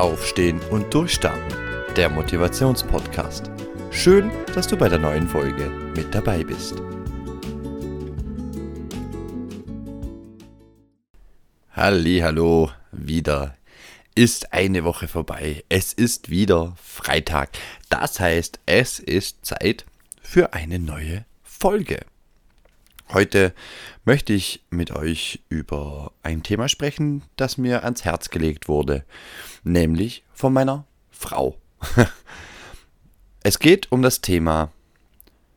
Aufstehen und Durchstarten, der Motivationspodcast. Schön, dass du bei der neuen Folge mit dabei bist. Hallo, wieder ist eine Woche vorbei. Es ist wieder Freitag. Das heißt, es ist Zeit für eine neue Folge. Heute möchte ich mit euch über ein Thema sprechen, das mir ans Herz gelegt wurde, nämlich von meiner Frau. es geht um das Thema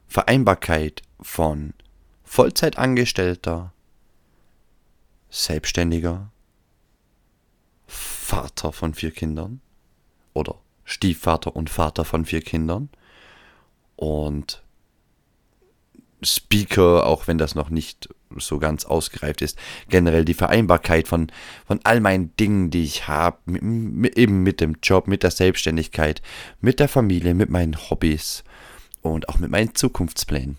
Vereinbarkeit von Vollzeitangestellter, Selbstständiger, Vater von vier Kindern oder Stiefvater und Vater von vier Kindern und Speaker, auch wenn das noch nicht so ganz ausgereift ist, generell die Vereinbarkeit von, von all meinen Dingen, die ich habe, eben mit dem Job, mit der Selbstständigkeit, mit der Familie, mit meinen Hobbys und auch mit meinen Zukunftsplänen.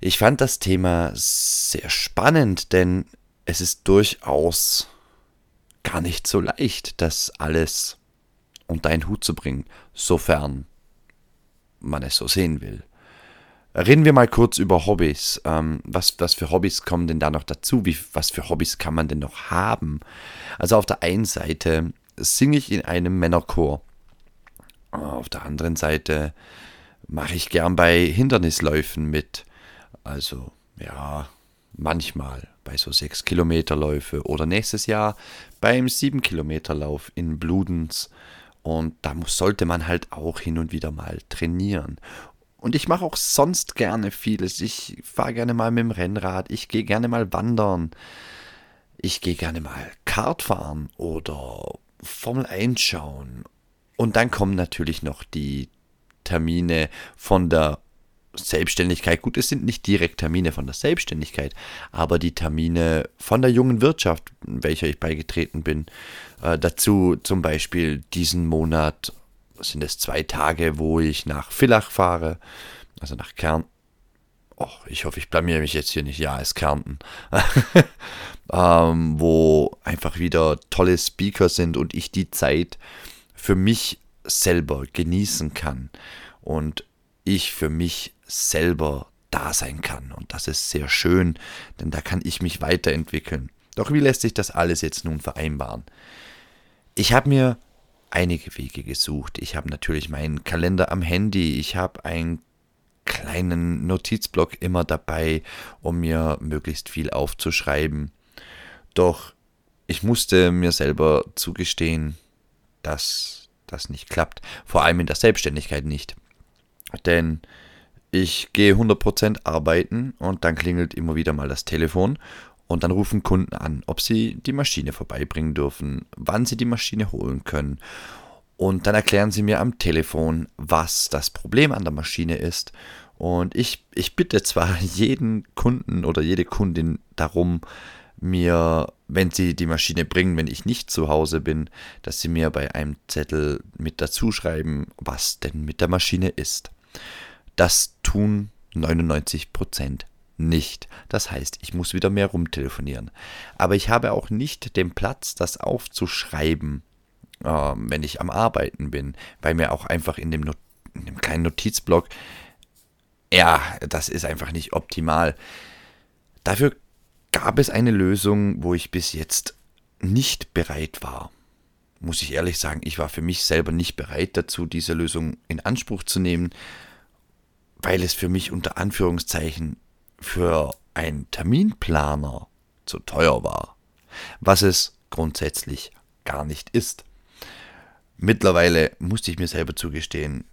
Ich fand das Thema sehr spannend, denn es ist durchaus gar nicht so leicht, das alles unter einen Hut zu bringen, sofern man es so sehen will. Reden wir mal kurz über Hobbys. Ähm, was, was für Hobbys kommen denn da noch dazu? Wie, was für Hobbys kann man denn noch haben? Also auf der einen Seite singe ich in einem Männerchor. Auf der anderen Seite mache ich gern bei Hindernisläufen mit. Also ja, manchmal bei so 6 Kilometerläufe oder nächstes Jahr beim 7 Kilometerlauf in Bludenz. Und da muss, sollte man halt auch hin und wieder mal trainieren. Und ich mache auch sonst gerne vieles. Ich fahre gerne mal mit dem Rennrad, ich gehe gerne mal wandern, ich gehe gerne mal Kart fahren oder Formel 1 schauen. Und dann kommen natürlich noch die Termine von der Selbstständigkeit. Gut, es sind nicht direkt Termine von der Selbstständigkeit, aber die Termine von der jungen Wirtschaft, welcher ich beigetreten bin. Äh, dazu zum Beispiel diesen Monat sind es zwei Tage, wo ich nach Villach fahre, also nach Kärnten. Oh, ich hoffe, ich blamier mich jetzt hier nicht. Ja, es Kärnten. ähm, wo einfach wieder tolle Speaker sind und ich die Zeit für mich selber genießen kann und ich für mich selber da sein kann. Und das ist sehr schön, denn da kann ich mich weiterentwickeln. Doch wie lässt sich das alles jetzt nun vereinbaren? Ich habe mir einige Wege gesucht. Ich habe natürlich meinen Kalender am Handy, ich habe einen kleinen Notizblock immer dabei, um mir möglichst viel aufzuschreiben. Doch ich musste mir selber zugestehen, dass das nicht klappt, vor allem in der Selbstständigkeit nicht. Denn ich gehe 100% arbeiten und dann klingelt immer wieder mal das Telefon und dann rufen Kunden an, ob sie die Maschine vorbeibringen dürfen, wann sie die Maschine holen können. Und dann erklären sie mir am Telefon, was das Problem an der Maschine ist. Und ich, ich bitte zwar jeden Kunden oder jede Kundin darum, mir, wenn sie die Maschine bringen, wenn ich nicht zu Hause bin, dass sie mir bei einem Zettel mit dazu schreiben, was denn mit der Maschine ist. Das tun 99 Prozent nicht. Das heißt, ich muss wieder mehr rumtelefonieren. Aber ich habe auch nicht den Platz, das aufzuschreiben, äh, wenn ich am Arbeiten bin, weil mir auch einfach in dem, Not in dem kleinen Notizblock, ja, das ist einfach nicht optimal. Dafür gab es eine Lösung, wo ich bis jetzt nicht bereit war. Muss ich ehrlich sagen, ich war für mich selber nicht bereit dazu, diese Lösung in Anspruch zu nehmen, weil es für mich unter Anführungszeichen für einen Terminplaner zu teuer war, was es grundsätzlich gar nicht ist. Mittlerweile musste ich mir selber zugestehen,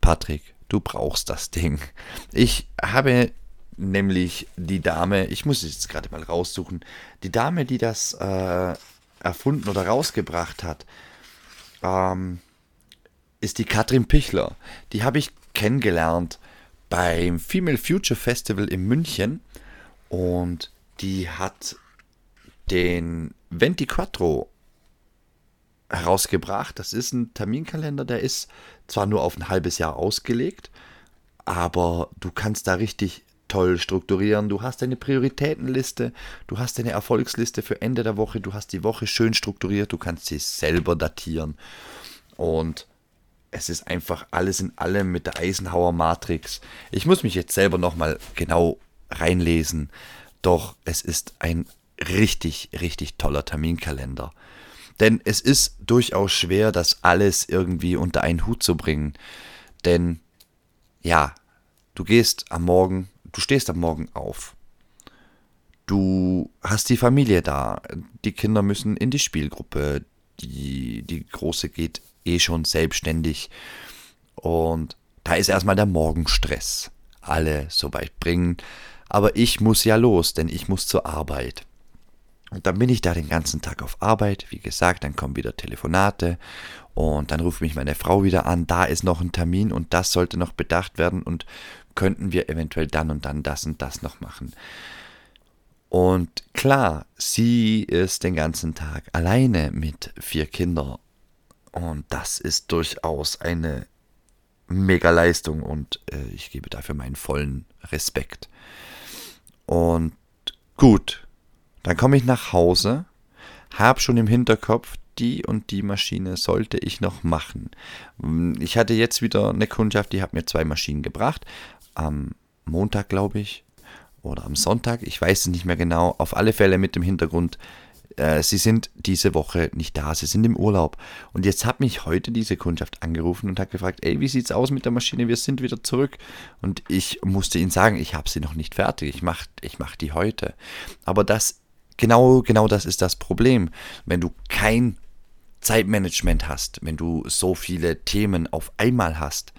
Patrick, du brauchst das Ding. Ich habe nämlich die Dame, ich muss es jetzt gerade mal raussuchen, die Dame, die das äh, erfunden oder rausgebracht hat, ähm, ist die Katrin Pichler. Die habe ich kennengelernt beim Female Future Festival in München und die hat den Venti Quattro herausgebracht. Das ist ein Terminkalender, der ist zwar nur auf ein halbes Jahr ausgelegt, aber du kannst da richtig toll strukturieren. Du hast deine Prioritätenliste, du hast deine Erfolgsliste für Ende der Woche, du hast die Woche schön strukturiert, du kannst sie selber datieren. Und es ist einfach alles in allem mit der Eisenhower Matrix. Ich muss mich jetzt selber nochmal genau reinlesen, doch es ist ein richtig, richtig toller Terminkalender. Denn es ist durchaus schwer, das alles irgendwie unter einen Hut zu bringen. Denn ja, du gehst am Morgen, du stehst am Morgen auf. Du hast die Familie da. Die Kinder müssen in die Spielgruppe. Die, die Große geht eh schon selbstständig. Und da ist erstmal der Morgenstress. Alle so weit bringen. Aber ich muss ja los, denn ich muss zur Arbeit. Und dann bin ich da den ganzen Tag auf Arbeit. Wie gesagt, dann kommen wieder Telefonate und dann ruft mich meine Frau wieder an. Da ist noch ein Termin und das sollte noch bedacht werden und könnten wir eventuell dann und dann das und das noch machen. Und klar, sie ist den ganzen Tag alleine mit vier Kindern. Und das ist durchaus eine mega Leistung und äh, ich gebe dafür meinen vollen Respekt. Und gut, dann komme ich nach Hause, habe schon im Hinterkopf, die und die Maschine sollte ich noch machen. Ich hatte jetzt wieder eine Kundschaft, die hat mir zwei Maschinen gebracht. Am Montag, glaube ich, oder am Sonntag, ich weiß es nicht mehr genau. Auf alle Fälle mit dem Hintergrund, äh, sie sind diese Woche nicht da, sie sind im Urlaub. Und jetzt hat mich heute diese Kundschaft angerufen und hat gefragt, ey, wie sieht's aus mit der Maschine? Wir sind wieder zurück. Und ich musste ihnen sagen, ich habe sie noch nicht fertig. Ich mache ich mach die heute. Aber das genau, genau das ist das Problem. Wenn du kein Zeitmanagement hast, wenn du so viele Themen auf einmal hast,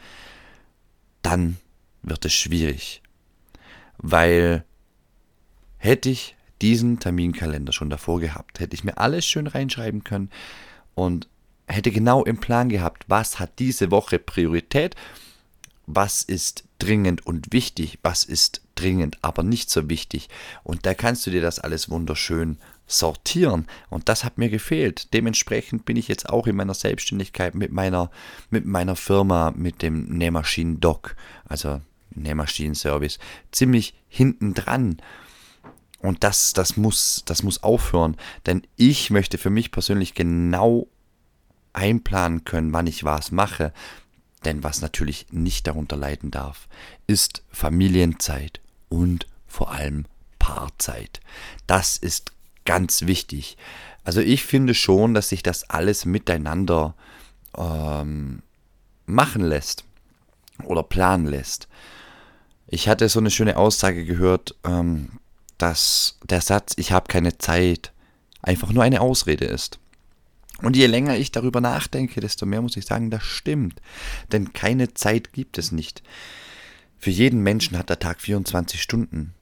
dann wird es schwierig. Weil hätte ich diesen Terminkalender schon davor gehabt, hätte ich mir alles schön reinschreiben können und hätte genau im Plan gehabt, was hat diese Woche Priorität, was ist dringend und wichtig, was ist dringend, aber nicht so wichtig. Und da kannst du dir das alles wunderschön sortieren. Und das hat mir gefehlt. Dementsprechend bin ich jetzt auch in meiner Selbstständigkeit mit meiner, mit meiner Firma, mit dem Nähmaschinen-Doc, also Nähmaschinen-Service, ziemlich hinten dran. Und das, das, muss, das muss aufhören. Denn ich möchte für mich persönlich genau einplanen können, wann ich was mache. Denn was natürlich nicht darunter leiden darf, ist Familienzeit und vor allem Paarzeit. Das ist ganz wichtig. Also ich finde schon, dass sich das alles miteinander ähm, machen lässt oder planen lässt. Ich hatte so eine schöne Aussage gehört, ähm, dass der Satz, ich habe keine Zeit, einfach nur eine Ausrede ist. Und je länger ich darüber nachdenke, desto mehr muss ich sagen, das stimmt. Denn keine Zeit gibt es nicht. Für jeden Menschen hat der Tag 24 Stunden.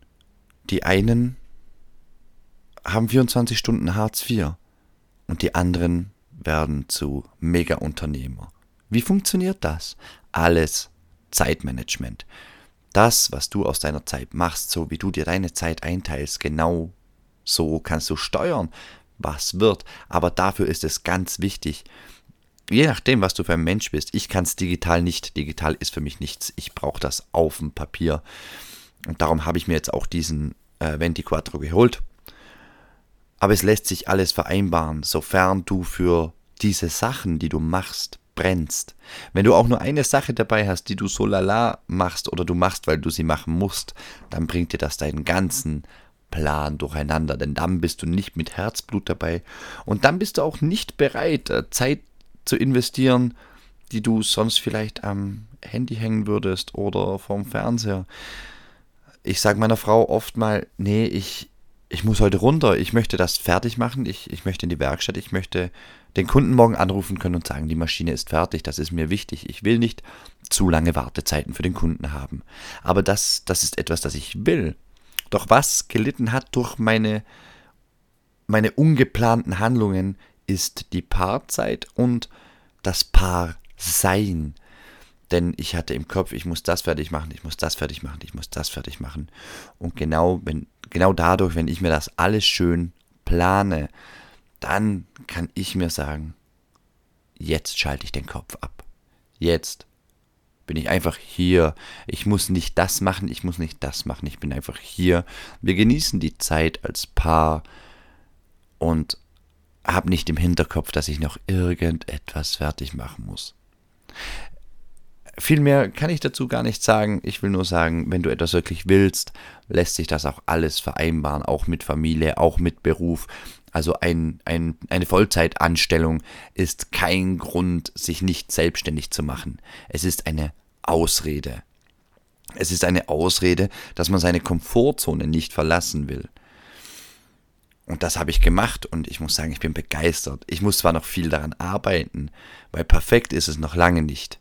Die einen haben 24 Stunden Hartz IV und die anderen werden zu Mega-Unternehmer. Wie funktioniert das? Alles Zeitmanagement. Das, was du aus deiner Zeit machst, so wie du dir deine Zeit einteilst, genau so kannst du steuern, was wird. Aber dafür ist es ganz wichtig, je nachdem, was du für ein Mensch bist. Ich kann es digital nicht. Digital ist für mich nichts. Ich brauche das auf dem Papier. Und darum habe ich mir jetzt auch diesen äh, Venti Quattro geholt. Aber es lässt sich alles vereinbaren, sofern du für diese Sachen, die du machst, brennst. Wenn du auch nur eine Sache dabei hast, die du so lala machst oder du machst, weil du sie machen musst, dann bringt dir das deinen ganzen Plan durcheinander, denn dann bist du nicht mit Herzblut dabei und dann bist du auch nicht bereit, äh, Zeit zu investieren, die du sonst vielleicht am Handy hängen würdest oder vorm Fernseher. Ich sage meiner Frau oft mal, nee, ich, ich muss heute runter, ich möchte das fertig machen, ich, ich möchte in die Werkstatt, ich möchte den Kunden morgen anrufen können und sagen, die Maschine ist fertig, das ist mir wichtig. Ich will nicht zu lange Wartezeiten für den Kunden haben. Aber das, das ist etwas, das ich will. Doch was gelitten hat durch meine, meine ungeplanten Handlungen, ist die Paarzeit und das Paarsein. Denn ich hatte im Kopf, ich muss das fertig machen, ich muss das fertig machen, ich muss das fertig machen. Und genau, wenn, genau dadurch, wenn ich mir das alles schön plane, dann kann ich mir sagen, jetzt schalte ich den Kopf ab. Jetzt bin ich einfach hier. Ich muss nicht das machen, ich muss nicht das machen, ich bin einfach hier. Wir genießen die Zeit als Paar und habe nicht im Hinterkopf, dass ich noch irgendetwas fertig machen muss. Viel mehr kann ich dazu gar nicht sagen. Ich will nur sagen, wenn du etwas wirklich willst, lässt sich das auch alles vereinbaren, auch mit Familie, auch mit Beruf. Also ein, ein, eine Vollzeitanstellung ist kein Grund, sich nicht selbstständig zu machen. Es ist eine Ausrede. Es ist eine Ausrede, dass man seine Komfortzone nicht verlassen will. Und das habe ich gemacht und ich muss sagen, ich bin begeistert. Ich muss zwar noch viel daran arbeiten, weil perfekt ist es noch lange nicht.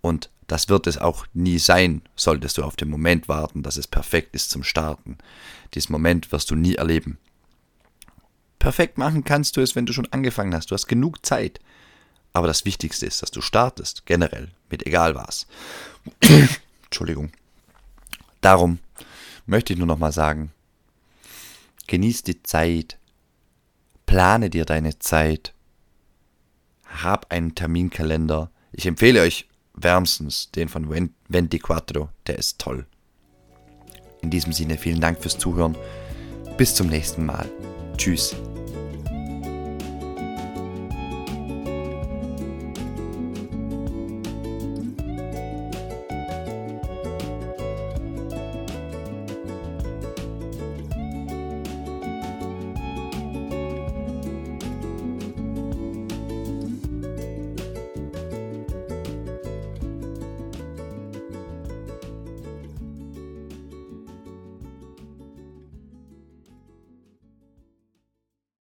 Und das wird es auch nie sein, solltest du auf den Moment warten, dass es perfekt ist zum Starten. Diesen Moment wirst du nie erleben. Perfekt machen kannst du es, wenn du schon angefangen hast. Du hast genug Zeit. Aber das Wichtigste ist, dass du startest, generell, mit egal was. Entschuldigung. Darum möchte ich nur noch mal sagen, Genieß die Zeit. Plane dir deine Zeit. Hab einen Terminkalender. Ich empfehle euch wärmstens den von Ventiquattro. Der ist toll. In diesem Sinne vielen Dank fürs Zuhören. Bis zum nächsten Mal. Tschüss.